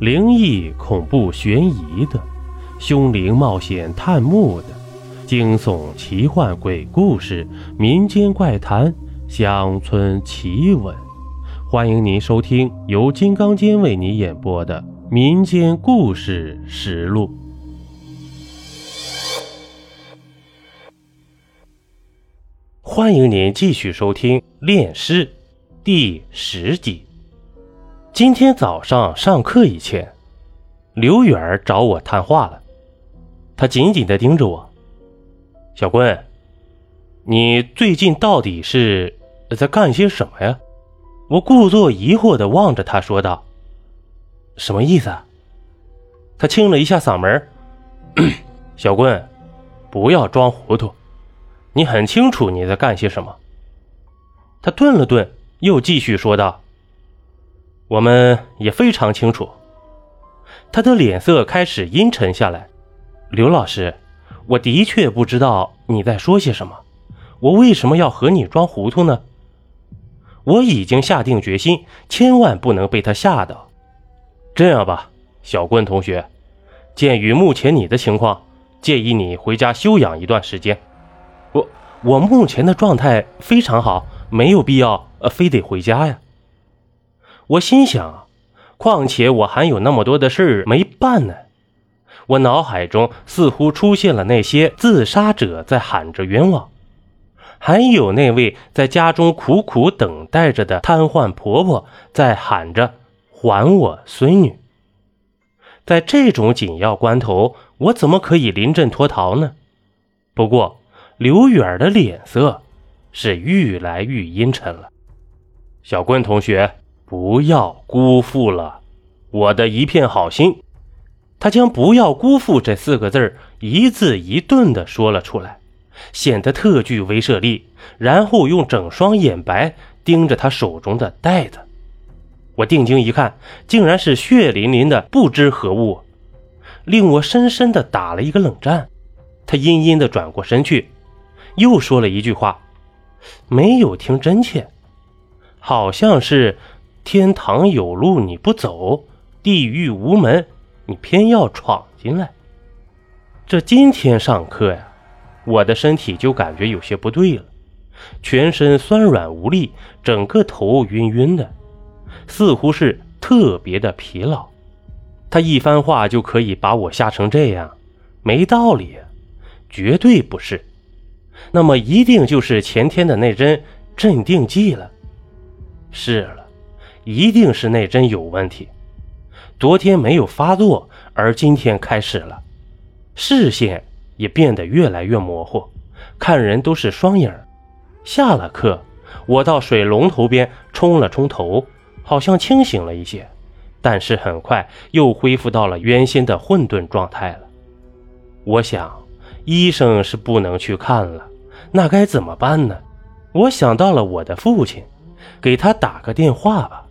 灵异、恐怖、悬疑的，凶灵冒险探墓的，惊悚、奇幻、鬼故事、民间怪谈、乡村奇闻，欢迎您收听由金刚间为你演播的《民间故事实录》。欢迎您继续收听《炼尸》第十集。今天早上上课以前，刘远找我谈话了。他紧紧的盯着我：“小 quân，你最近到底是在干些什么呀？”我故作疑惑的望着他说道：“什么意思？”啊他清了一下嗓门：“ 小棍不要装糊涂，你很清楚你在干些什么。”他顿了顿，又继续说道。我们也非常清楚，他的脸色开始阴沉下来。刘老师，我的确不知道你在说些什么，我为什么要和你装糊涂呢？我已经下定决心，千万不能被他吓到。这样吧，小棍同学，鉴于目前你的情况，建议你回家休养一段时间。我我目前的状态非常好，没有必要呃非得回家呀。我心想，况且我还有那么多的事没办呢。我脑海中似乎出现了那些自杀者在喊着冤枉，还有那位在家中苦苦等待着的瘫痪婆婆在喊着还我孙女。在这种紧要关头，我怎么可以临阵脱逃呢？不过刘远的脸色是愈来愈阴沉了。小关同学。不要辜负了我的一片好心。他将“不要辜负”这四个字一字一顿地说了出来，显得特具威慑力。然后用整双眼白盯着他手中的袋子。我定睛一看，竟然是血淋淋的不知何物，令我深深地打了一个冷战。他阴阴地转过身去，又说了一句话，没有听真切，好像是。天堂有路你不走，地狱无门你偏要闯进来。这今天上课呀，我的身体就感觉有些不对了，全身酸软无力，整个头晕晕的，似乎是特别的疲劳。他一番话就可以把我吓成这样，没道理呀，绝对不是。那么一定就是前天的那针镇定剂了。是。一定是那针有问题，昨天没有发作，而今天开始了，视线也变得越来越模糊，看人都是双影。下了课，我到水龙头边冲了冲头，好像清醒了一些，但是很快又恢复到了原先的混沌状态了。我想，医生是不能去看了，那该怎么办呢？我想到了我的父亲，给他打个电话吧。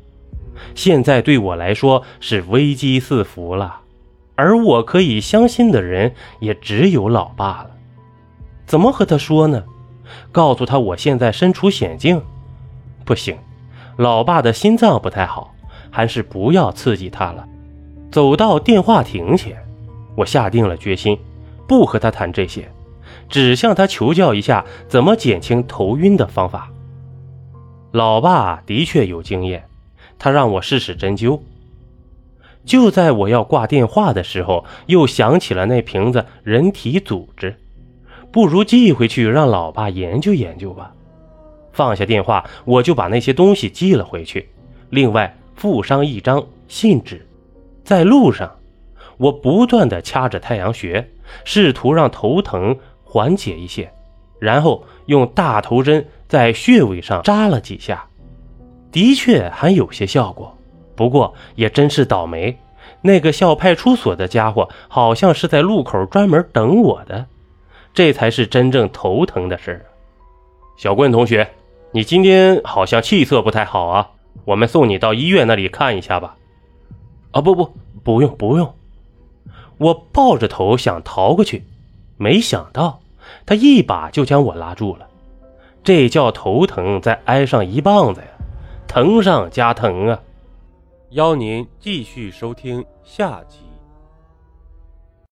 现在对我来说是危机四伏了，而我可以相信的人也只有老爸了。怎么和他说呢？告诉他我现在身处险境？不行，老爸的心脏不太好，还是不要刺激他了。走到电话亭前，我下定了决心，不和他谈这些，只向他求教一下怎么减轻头晕的方法。老爸的确有经验。他让我试试针灸。就在我要挂电话的时候，又想起了那瓶子人体组织，不如寄回去让老爸研究研究吧。放下电话，我就把那些东西寄了回去，另外附上一张信纸。在路上，我不断的掐着太阳穴，试图让头疼缓解一些，然后用大头针在穴位上扎了几下。的确还有些效果，不过也真是倒霉。那个校派出所的家伙好像是在路口专门等我的，这才是真正头疼的事儿。小棍同学，你今天好像气色不太好啊，我们送你到医院那里看一下吧。啊，不不，不用不用。我抱着头想逃过去，没想到他一把就将我拉住了。这叫头疼再挨上一棒子呀！疼上加疼啊！邀您继续收听下集。